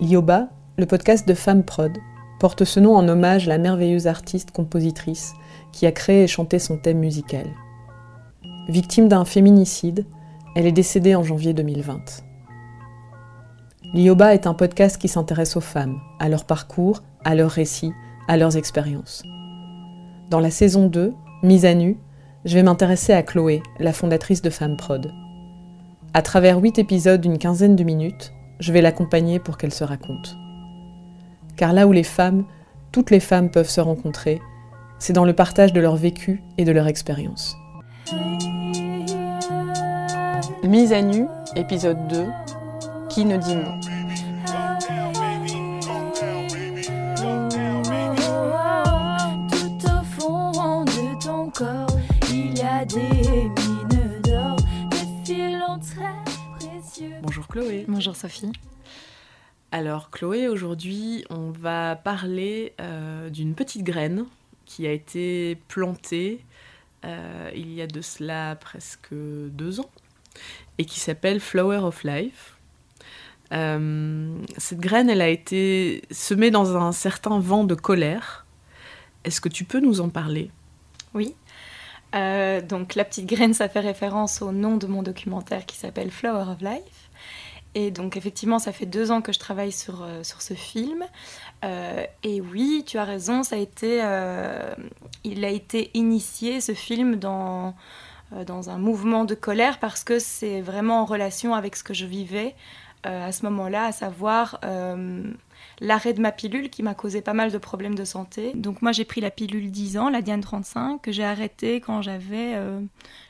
Lioba, le podcast de Femme Prod, porte ce nom en hommage à la merveilleuse artiste-compositrice qui a créé et chanté son thème musical. Victime d'un féminicide, elle est décédée en janvier 2020. Lioba est un podcast qui s'intéresse aux femmes, à leur parcours, à leurs récits, à leurs expériences. Dans la saison 2, Mise à nu, je vais m'intéresser à Chloé, la fondatrice de Femme Prod. À travers huit épisodes d'une quinzaine de minutes, je vais l'accompagner pour qu'elle se raconte. Car là où les femmes, toutes les femmes peuvent se rencontrer, c'est dans le partage de leur vécu et de leur expérience. Mise à nu, épisode 2, Qui ne dit non? Chloé. Bonjour Sophie. Alors Chloé, aujourd'hui on va parler euh, d'une petite graine qui a été plantée euh, il y a de cela presque deux ans et qui s'appelle Flower of Life. Euh, cette graine, elle a été semée dans un certain vent de colère. Est-ce que tu peux nous en parler? Oui. Euh, donc la petite graine, ça fait référence au nom de mon documentaire qui s'appelle Flower of Life. Et donc effectivement, ça fait deux ans que je travaille sur, euh, sur ce film. Euh, et oui, tu as raison, ça a été, euh, il a été initié, ce film, dans, dans un mouvement de colère parce que c'est vraiment en relation avec ce que je vivais à ce moment-là, à savoir l'arrêt de ma pilule qui m'a causé pas mal de problèmes de santé. Donc moi j'ai pris la pilule 10 ans, la Diane 35, que j'ai arrêtée quand j'avais,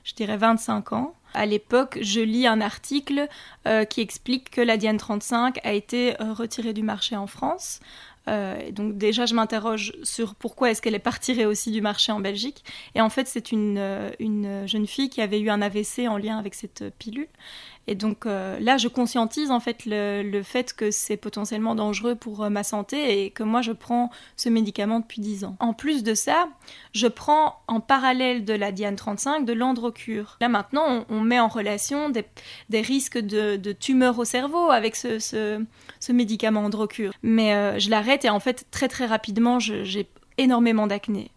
je dirais, 25 ans. À l'époque, je lis un article euh, qui explique que la Diane 35 a été euh, retirée du marché en France. Euh, donc déjà, je m'interroge sur pourquoi est-ce qu'elle est pas retirée aussi du marché en Belgique. Et en fait, c'est une, une jeune fille qui avait eu un AVC en lien avec cette pilule. Et donc euh, là, je conscientise en fait le, le fait que c'est potentiellement dangereux pour euh, ma santé et que moi, je prends ce médicament depuis 10 ans. En plus de ça, je prends en parallèle de la Diane 35 de l'androcure. Là maintenant, on, met en relation des, des risques de, de tumeurs au cerveau avec ce, ce, médicament androcure. Mais euh, je l'arrête et en fait, très très rapidement, j'ai énormément d'acné.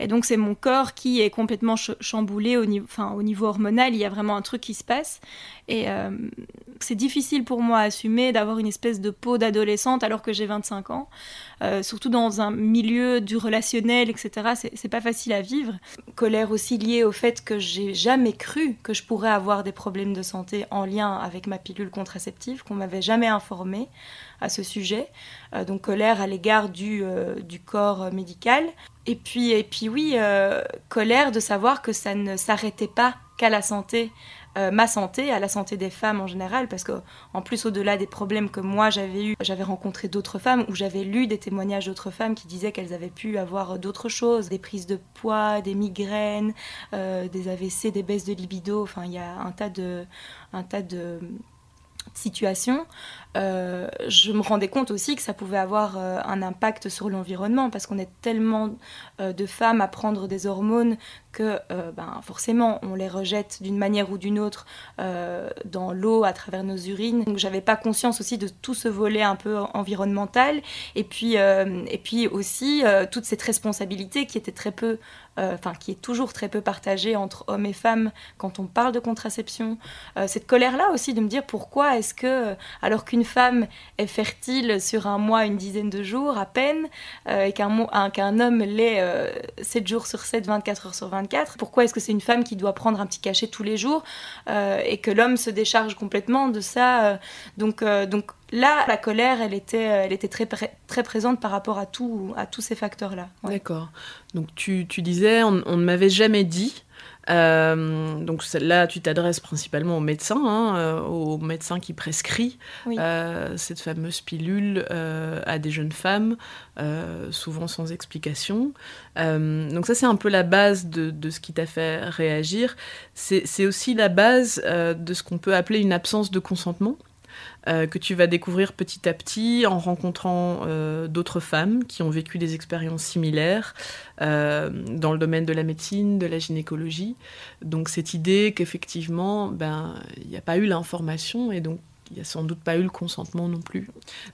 Et donc c'est mon corps qui est complètement ch- chamboulé au niveau, hormonal, il y a vraiment un truc qui se passe. Et euh, c'est difficile pour moi à assumer d'avoir une espèce de peau d'adolescente alors que j'ai 25 ans. Euh, surtout dans un milieu du relationnel, etc. C'est pas facile à vivre. Colère aussi liée au fait que j'ai jamais cru que je pourrais avoir des problèmes de santé en lien avec ma pilule contraceptive, qu'on m'avait jamais informé à ce sujet. Euh, donc colère à l'égard du, euh, du corps médical. Et puis, et puis oui, euh, colère de savoir que ça ne s'arrêtait pas qu'à la santé, ma santé, à la santé des femmes en général, parce que en plus au-delà des problèmes que moi j'avais eu, j'avais rencontré d'autres femmes ou j'avais lu des témoignages d'autres femmes qui disaient qu'elles avaient pu avoir d'autres choses, des prises de poids, des migraines, des AVC, des baisses de libido. Enfin, il y a un tas de, un tas de situations, euh, je me rendais compte aussi que ça pouvait avoir euh, un impact sur l'environnement parce qu'on est tellement euh, de femmes à prendre des hormones que euh, ben, forcément on les rejette d'une manière ou d'une autre euh, dans l'eau à travers nos urines. Donc j'avais pas conscience aussi de tout ce volet un peu environnemental et puis, euh, et puis aussi toute cette responsabilité qui était très peu, enfin qui est toujours très peu partagée entre hommes et femmes quand on parle de contraception. Cette colère-là aussi de me dire pourquoi est-ce que, alors qu'une femme est fertile sur un mois, une dizaine de jours à peine, et qu'un qu'un homme l'est euh, 7 jours sur 7, 24 heures sur 24, pourquoi est-ce que c'est une femme qui doit prendre un petit cachet tous les jours euh, et que l'homme se décharge complètement de ça euh, donc, euh, donc là, la colère, elle était, elle était très, pré- très présente par rapport à, tout, à tous ces facteurs-là. Ouais. D'accord. Donc tu, tu disais, on, on ne m'avait jamais dit. Euh, donc là, tu t'adresses principalement aux médecins, hein, euh, aux médecins qui Oui. euh, cette fameuse pilule euh, à des jeunes femmes, euh, souvent sans explication. Euh, donc ça, c'est un peu la base de, de ce qui t'a fait réagir. C'est c'est aussi la base euh, de ce qu'on peut appeler une absence de consentement. Euh, que tu vas découvrir petit à petit en rencontrant euh, d'autres femmes qui ont vécu des expériences similaires euh, dans le domaine de la médecine, de la gynécologie. Donc cette idée qu'effectivement, ben, il n'y a pas eu l'information et donc n'y a sans doute pas eu le consentement non plus.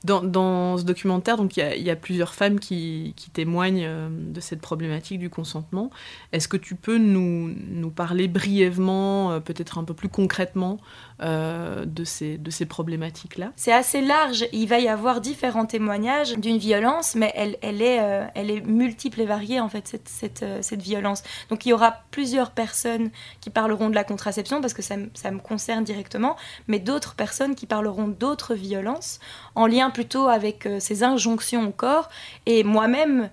Dans, ce documentaire, il y, a plusieurs femmes qui, témoignent euh, de cette problématique du consentement. Est-ce que tu peux nous, nous parler brièvement, euh, peut-être un peu plus concrètement, euh, de ces, de ces problématiques-là? C'est assez large. Il va y avoir différents témoignages d'une violence, mais elle, elle, est, elle est multiple et variée, en fait, cette, cette, cette, violence. Donc il y aura plusieurs personnes qui parleront de la contraception, parce que ça, ça me concerne directement, mais d'autres personnes qui parleront d'autres violences, en lien plutôt avec euh, ces injonctions au corps. Et moi-même,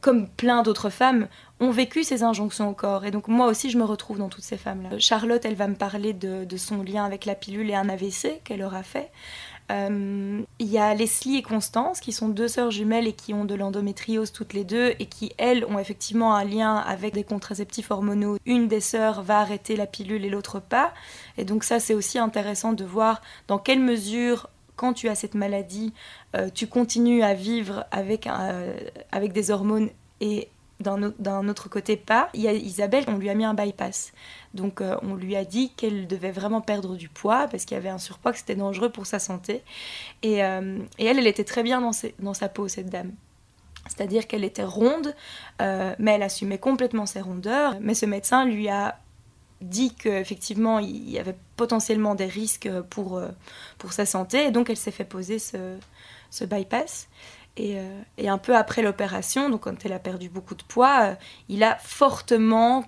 comme plein d'autres femmes, ont vécu ces injonctions au corps. Et donc moi aussi, je me retrouve dans toutes ces femmes-là. Charlotte, elle va me parler de, son lien avec la pilule et un AVC qu'elle aura fait. Euh, il y a Leslie et Constance, qui sont deux sœurs jumelles et qui ont de l'endométriose toutes les deux, et qui, elles, ont effectivement un lien avec des contraceptifs hormonaux. Une des sœurs va arrêter la pilule et l'autre pas. Et donc ça, c'est aussi intéressant de voir dans quelle mesure quand tu as cette maladie, euh, tu continues à vivre avec, euh, avec des hormones et d'un autre côté pas. Il y a Isabelle, on lui a mis un bypass. Donc euh, on lui a dit qu'elle devait vraiment perdre du poids parce qu'il y avait un surpoids, que c'était dangereux pour sa santé. Et, elle, elle était très bien dans, sa peau, cette dame. C'est-à-dire qu'elle était ronde, mais elle assumait complètement ses rondeurs. Mais ce médecin lui a dit qu'effectivement il y avait potentiellement des risques pour, euh, pour sa santé et donc elle s'est fait poser ce, ce bypass. Et, euh, et, un peu après l'opération, donc quand elle a perdu beaucoup de poids, euh, il a fortement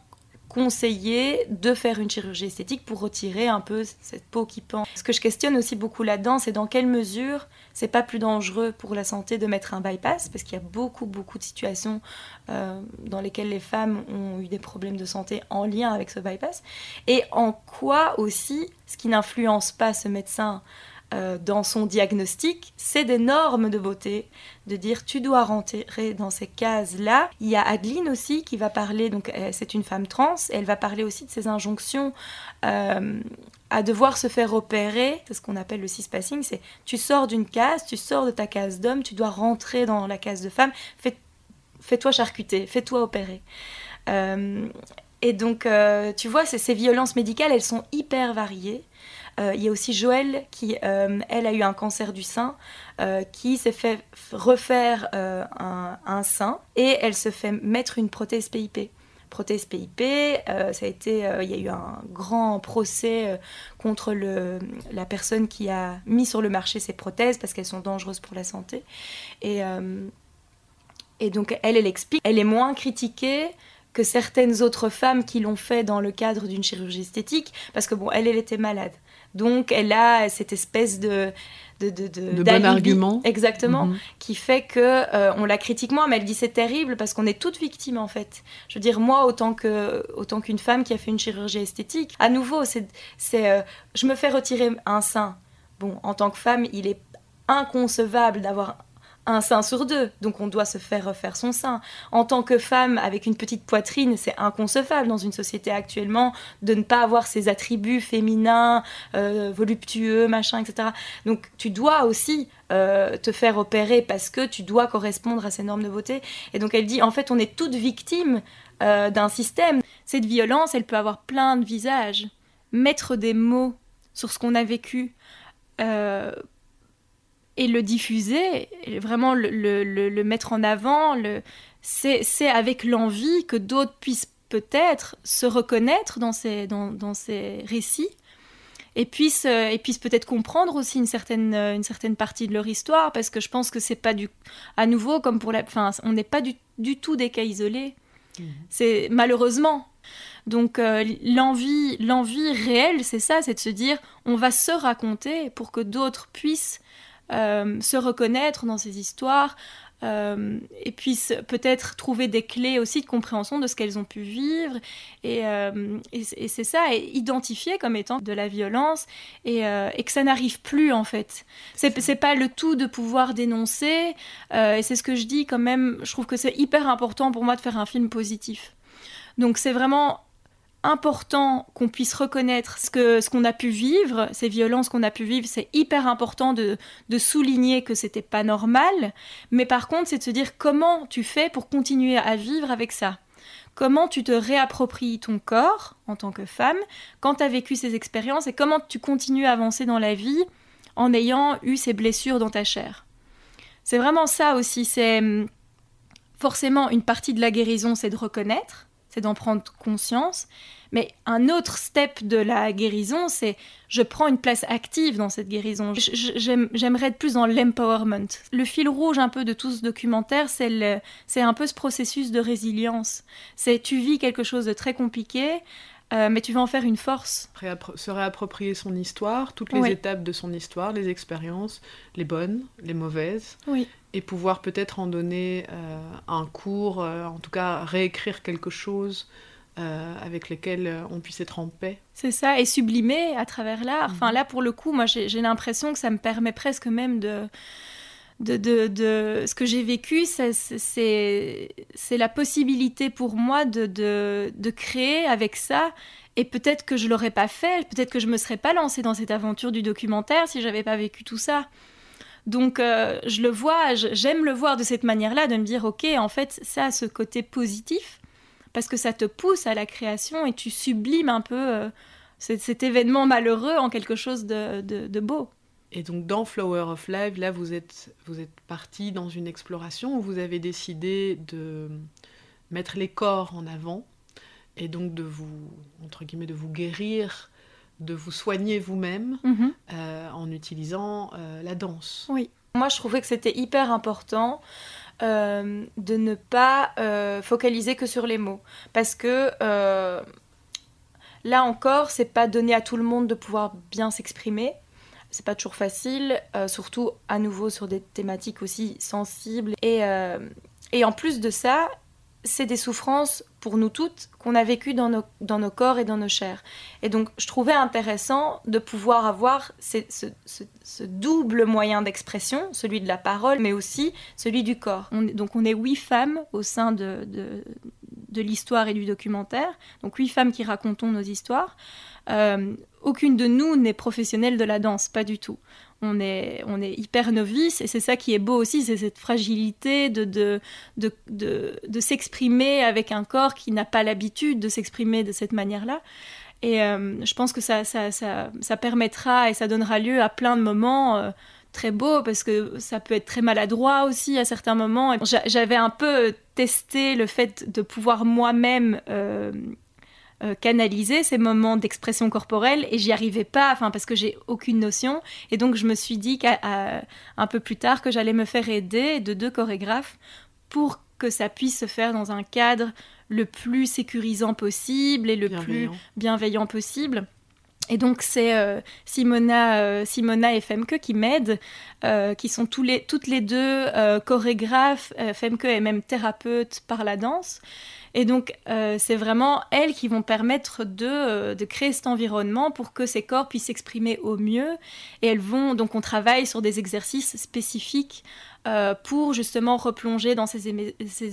conseillé de faire une chirurgie esthétique pour retirer un peu cette peau qui pend. Ce que je questionne aussi beaucoup là-dedans, c'est dans quelle mesure c'est pas plus dangereux pour la santé de mettre un bypass, parce qu'il y a beaucoup, beaucoup de situations euh, dans lesquelles les femmes ont eu des problèmes de santé en lien avec ce bypass, et en quoi aussi, ce qui n'influence pas ce médecin euh, dans son diagnostic, c'est des normes de beauté, de dire tu dois rentrer dans ces cases-là. Il y a Adeline aussi qui va parler, donc euh, c'est une femme trans, elle va parler aussi de ces injonctions euh, à devoir se faire opérer, c'est ce qu'on appelle le cispassing, c'est tu sors d'une case, tu sors de ta case d'homme, tu dois rentrer dans la case de femme, fais-toi charcuter, fais-toi opérer. et donc, tu vois, ces violences médicales, elles sont hyper variées. Euh, il y a aussi Joëlle qui, euh, elle, a eu un cancer du sein, euh, qui s'est fait refaire un, sein et elle se fait mettre une prothèse PIP prothèse PIP. ça a été, il y a eu un grand procès contre le, la personne qui a mis sur le marché ces prothèses parce qu'elles sont dangereuses pour la santé. Et, et donc elle, elle explique, elle est moins critiquée que certaines autres femmes qui l'ont fait dans le cadre d'une chirurgie esthétique parce que bon, elle, elle était malade. Donc elle a cette espèce de de, de, de, bon argument. Exactement, mhm. qui fait que euh, on la critique moins, mais elle dit c'est terrible parce qu'on est toutes victimes en fait. Je veux dire, moi, autant que autant qu'une femme qui a fait une chirurgie esthétique, à nouveau, c'est, c'est euh, je me fais retirer un sein. Bon, en tant que femme, il est inconcevable d'avoir un sein sur deux, donc on doit se faire refaire son sein. En tant que femme avec une petite poitrine, c'est inconcevable dans une société actuellement de ne pas avoir ces attributs féminins, euh, voluptueux, machin, etc. Donc tu dois aussi euh, te faire opérer parce que tu dois correspondre à ces normes de beauté. Et donc elle dit, en fait, on est toutes victimes euh, d'un système. Cette violence, elle peut avoir plein de visages. Mettre des mots sur ce qu'on a vécu et le diffuser, vraiment le, mettre en avant, c'est avec l'envie que d'autres puissent peut-être se reconnaître dans ces, dans, ces récits et puissent, euh, et puissent peut-être comprendre aussi une certaine, euh, une certaine partie de leur histoire, parce que je pense que c'est pas du. À nouveau, comme pour la. Enfin, on n'est pas du, du, tout des cas isolés. Mmh. C'est malheureusement. Donc euh, l'envie, l'envie réelle, c'est ça, c'est de se dire, on va se raconter pour que d'autres puissent se reconnaître dans ces histoires euh, et puissent peut-être trouver des clés aussi de compréhension de ce qu'elles ont pu vivre. Et, euh, c'est ça, et identifier comme étant de la violence et, que ça n'arrive plus en fait. C'est pas le tout de pouvoir dénoncer, et c'est ce que je dis quand même, je trouve que c'est hyper important pour moi de faire un film positif. Donc c'est vraiment important qu'on puisse reconnaître ce que ce qu'on a pu vivre, ces violences qu'on a pu vivre, c'est hyper important de, de souligner que c'était pas normal. Mais par contre, c'est de se dire comment tu fais pour continuer à vivre avec ça. Comment tu te réappropries ton corps en tant que femme quand tu as vécu ces expériences et comment tu continues à avancer dans la vie en ayant eu ces blessures dans ta chair. C'est vraiment ça aussi, c'est hum, forcément une partie de la guérison, c'est de reconnaître, c'est d'en prendre conscience, mais un autre step de la guérison, c'est je prends une place active dans cette guérison. J'aimerais être plus dans l'empowerment. Le fil rouge un peu de tout ce documentaire, c'est un peu ce processus de résilience. C'est tu vis quelque chose de très compliqué, euh, mais tu vas en faire une force. Se réapproprier son histoire, toutes les étapes de son histoire, les expériences, les bonnes, les mauvaises. Oui. Et pouvoir peut-être en donner euh, un cours, euh, en tout cas réécrire quelque chose avec lequel on puisse être en paix. C'est ça, et sublimer à travers l'art. Enfin mhm. là, pour le coup, moi j'ai l'impression que ça me permet presque même de de, de, de, ce que j'ai vécu, c'est la possibilité pour moi de, de, créer avec ça. Et peut-être que je l'aurais pas fait, peut-être que je me serais pas lancée dans cette aventure du documentaire si j'avais pas vécu tout ça. Donc euh, je le vois, j'aime le voir de cette manière-là, de me dire ok, en fait, ça a ce côté positif parce que ça te pousse à la création et tu sublimes un peu euh, cet, événement malheureux en quelque chose de, de beau. Et donc dans Flower of Life, là vous êtes, vous êtes parti dans une exploration où vous avez décidé de mettre les corps en avant et donc de vous, entre guillemets, de vous guérir, de vous soigner vous-même mhm. euh, en utilisant euh, la danse. Oui. Moi je trouvais que c'était hyper important euh, de ne pas focaliser que sur les mots parce que là encore c'est pas donné à tout le monde de pouvoir bien s'exprimer c'est pas toujours facile, surtout à nouveau sur des thématiques aussi sensibles. Et, et en plus de ça, c'est des souffrances pour nous toutes qu'on a vécues dans nos, corps et dans nos chairs. Et donc, je trouvais intéressant de pouvoir avoir ce, double moyen d'expression, celui de la parole, mais aussi celui du corps. donc, on est huit femmes au sein de l'histoire et du documentaire, donc huit femmes qui racontons nos histoires. Euh, aucune de nous n'est professionnelle de la danse, pas du tout. On est, on est hyper novice et c'est ça qui est beau aussi, c'est cette fragilité de, de, de, de, s'exprimer avec un corps qui n'a pas l'habitude de s'exprimer de cette manière-là. Et euh, je pense que ça, ça, ça, ça, permettra et ça donnera lieu à plein de moments euh, très beaux parce que ça peut être très maladroit aussi à certains moments. J'avais un peu testé le fait de pouvoir moi-même euh, canaliser ces moments d'expression corporelle et j'y arrivais pas, enfin parce que j'ai aucune notion. Et donc je me suis dit un peu plus tard que j'allais me faire aider de deux chorégraphes pour que ça puisse se faire dans un cadre le plus sécurisant possible et le plus bienveillant possible. Et donc c'est euh, Simona, euh, Simona et Femke qui m'aident, qui sont toutes les deux chorégraphes. Femke est même thérapeute par la danse. Et donc, euh, c'est vraiment elles qui vont permettre euh, de, créer cet environnement pour que ces corps puissent s'exprimer au mieux. Et elles vont, donc, on travaille sur des exercices spécifiques euh, pour justement replonger dans ces,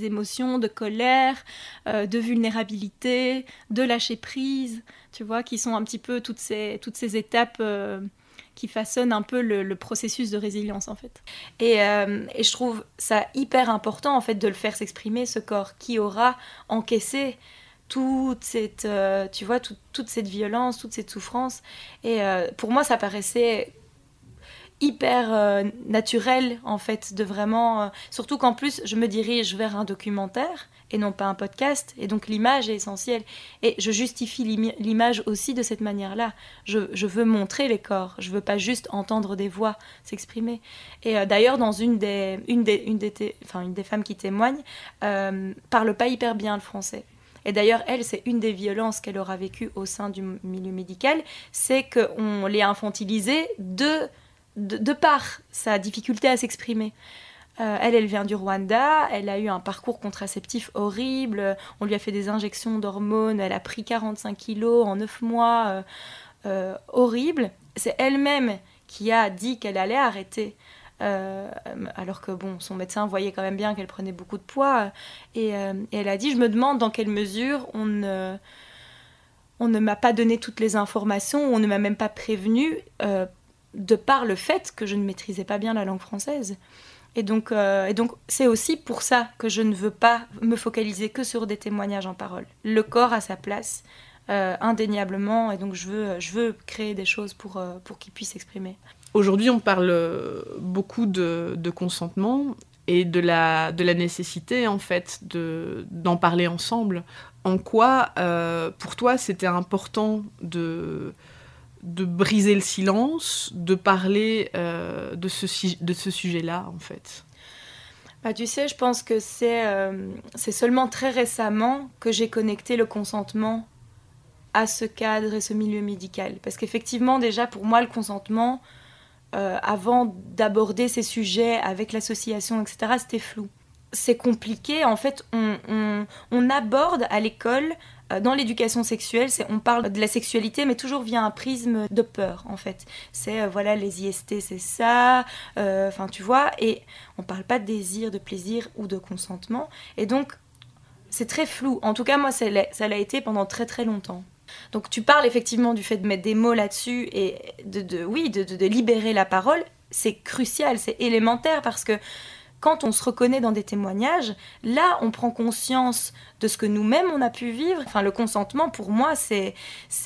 émotions de colère, de vulnérabilité, de lâcher prise, tu vois, qui sont un petit peu toutes ces, étapes qui façonne un peu le, processus de résilience en fait. Euh, et, je trouve ça hyper important en fait de le faire s'exprimer ce corps qui aura encaissé toute cette, euh, tu vois, toute cette violence, toute cette souffrance. Et euh, pour moi, ça paraissait hyper naturel en fait de vraiment surtout qu'en plus je me dirige vers un documentaire et non pas un podcast. Et donc l'image est essentielle. Et je justifie l'image aussi de cette manière-là. Je, veux montrer les corps. Je veux pas juste entendre des voix s'exprimer. Et euh, d'ailleurs, dans une des, une des, une des, enfin, une des femmes qui témoignent, euh, parle pas hyper bien le français. Et d'ailleurs, elle, c'est une des violences qu'elle aura vécues au sein du milieu médical, c'est qu'on l'ait infantilisée de, de, par sa difficulté à s'exprimer. Euh, elle, elle vient du Rwanda, elle a eu un parcours contraceptif horrible, on lui a fait des injections d'hormones, elle a pris 45 kilos en 9 mois, euh, euh, horrible. C'est elle-même qui a dit qu'elle allait arrêter. alors que bon, son médecin voyait quand même bien qu'elle prenait beaucoup de poids, et, elle a dit Je me demande dans quelle mesure on ne, on ne m'a pas donné toutes les informations, on ne m'a même pas prévenu, de par le fait que je ne maîtrisais pas bien la langue française. Et donc, euh, et donc, c'est aussi pour ça que je ne veux pas me focaliser que sur des témoignages en parole. Le corps a sa place, euh, indéniablement, et donc je veux, je veux créer des choses pour, euh, pour s'exprimer. Aujourd'hui, on parle beaucoup de, de, consentement et de la, de la nécessité, en fait, d'en parler ensemble. En quoi, euh, pour toi, c'était important de, de briser le silence, de parler euh, de ce, de ce sujet-là, en fait bah, tu sais, je pense que c'est euh, c'est seulement très récemment que j'ai connecté le consentement à ce cadre et ce milieu médical. Parce qu'effectivement, déjà, pour moi, le consentement, euh, avant d'aborder ces sujets avec l'association, etc., c'était flou. C'est compliqué. En fait, on, aborde à l'école, euh, dans l'éducation sexuelle, on parle de la sexualité, mais toujours via un prisme de peur, en fait. C'est, euh, voilà, les IST, c'est ça, enfin, tu vois, et on parle pas de désir, de plaisir ou de consentement. Et donc, c'est très flou. En tout cas, moi, ça l'a été pendant très très longtemps. Donc tu parles effectivement du fait de mettre des mots là-dessus et de, oui, de, libérer la parole. C'est crucial, c'est élémentaire parce que quand on se reconnaît dans des témoignages, là, on prend conscience de ce que nous-mêmes on a pu vivre. Enfin, le consentement, pour moi, c'est,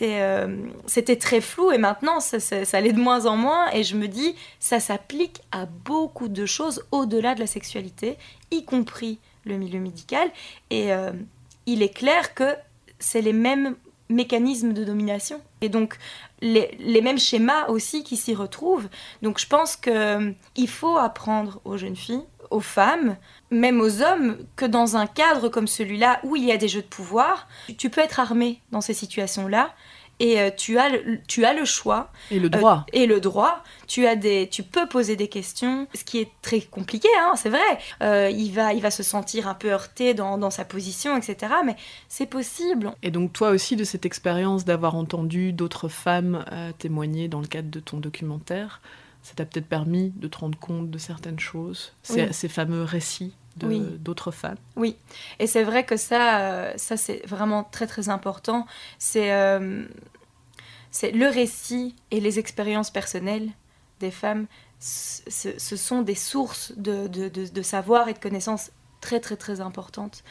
euh, c'était très flou et maintenant, ça, ça, l'est de moins en moins. Et je me dis, ça s'applique à beaucoup de choses au-delà de la sexualité, y compris le milieu médical. Et euh, il est clair que c'est les mêmes mécanismes de domination. Et donc, les, mêmes schémas aussi qui s'y retrouvent. Donc, je pense qu'il euh, faut apprendre aux jeunes filles, aux femmes, même aux hommes, que dans un cadre comme celui-là, où il y a des jeux de pouvoir, tu peux être armé dans ces situations-là et euh, tu, as le, tu as le choix. Et le droit. Euh, et le droit. Tu, as des, tu peux poser des questions, ce qui est très compliqué, hein, c'est vrai. Euh, il, va, il va se sentir un peu heurté dans, dans sa position, etc. Mais c'est possible. Et donc toi aussi, de cette expérience d'avoir entendu d'autres femmes témoigner dans le cadre de ton documentaire, ça t'a peut-être permis de te rendre compte de certaines choses, ces, ces fameux récits d'autres femmes. Oui, et c'est vrai que ça, euh, ça c'est vraiment très très important. C'est euh, c'est le récit et les expériences personnelles des femmes. Ce, sont des sources de, de, de, savoir et de connaissances très très très importantes.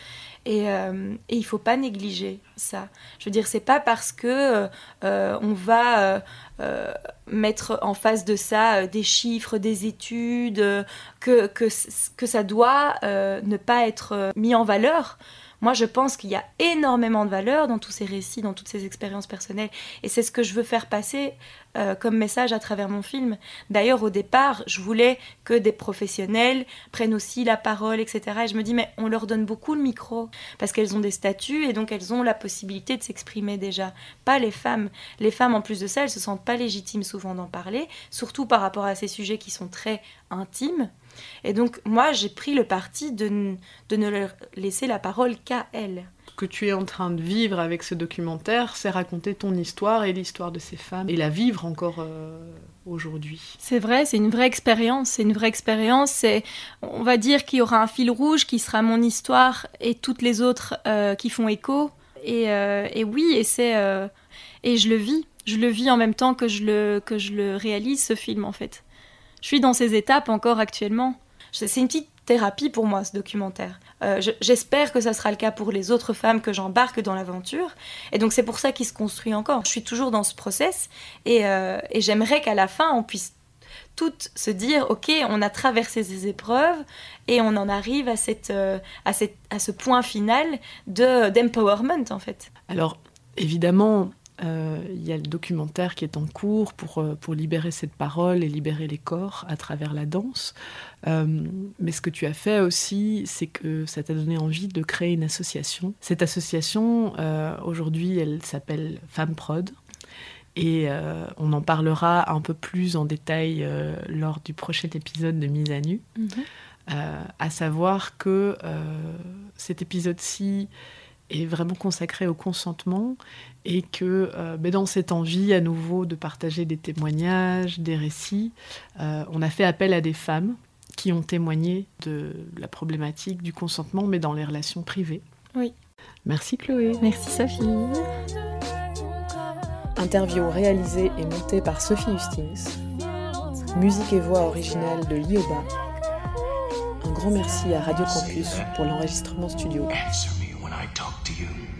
Et, euh, et il faut pas négliger ça. Je veux dire, c'est pas parce que on va euh, mettre en face de ça euh, des chiffres, des études, euh, que, que, que, ça doit ne pas être mis en valeur. Moi, je pense qu'il y a énormément de valeur dans tous ces récits, dans toutes ces expériences personnelles. Et c'est ce que je veux faire passer euh, comme message à travers mon film. D'ailleurs, au départ, je voulais que des professionnels prennent aussi la parole, etc. Et je me dis, mais on leur donne beaucoup le micro, parce qu'elles ont des statuts et donc elles ont la possibilité de s'exprimer déjà. Pas les femmes. Les femmes, en plus de ça, elles se sentent pas légitimes souvent d'en parler, surtout par rapport à ces sujets qui sont très intimes. Et donc, moi, j'ai pris le parti de, de ne leur laisser la parole qu'à elles. Ce que tu es en train de vivre avec ce documentaire, c'est raconter ton histoire et l'histoire de ces femmes, et la vivre encore euh, aujourd'hui. C'est vrai, c'est une vraie expérience, c'est une vraie expérience. C'est, on va dire qu'il y aura un fil rouge qui sera mon histoire et toutes les autres euh, qui font écho. Et, euh, et oui, et c'est, et je le vis. Je le vis en même temps que je le, que je le réalise, ce film, en fait. Je suis dans ces étapes encore actuellement. C'est une petite thérapie pour moi, ce documentaire. Euh, j'espère que ça sera le cas pour les autres femmes que j'embarque dans l'aventure. Et donc c'est pour ça qu'il se construit encore. Je suis toujours dans ce process et, euh, j'aimerais qu'à la fin, on puisse toutes se dire, ok, on a traversé ces épreuves et on en arrive à, cette, euh, à, ce point final d'empowerment en fait. Alors évidemment, il y a le documentaire qui est en cours pour, euh, pour libérer cette parole et libérer les corps à travers la danse. Euh, mais ce que tu as fait aussi, c'est que ça t'a donné envie de créer une association. Cette association, aujourd'hui, elle s'appelle Femme Prod. Et on en parlera un peu plus en détail lors du prochain épisode de Mise à Nu. Mhm. à savoir que cet épisode-ci est vraiment consacré au consentement et que euh, ben, dans cette envie à nouveau de partager des témoignages, des récits, euh, on a fait appel à des femmes qui ont témoigné de la problématique du consentement, mais dans les relations privées. Oui. Merci Chloé. Merci Sophie. Interview réalisée et montée par Sophie Hustings. Musique et voix originale de Lioba. Un grand merci à Radio Campus pour l'enregistrement studio. to you.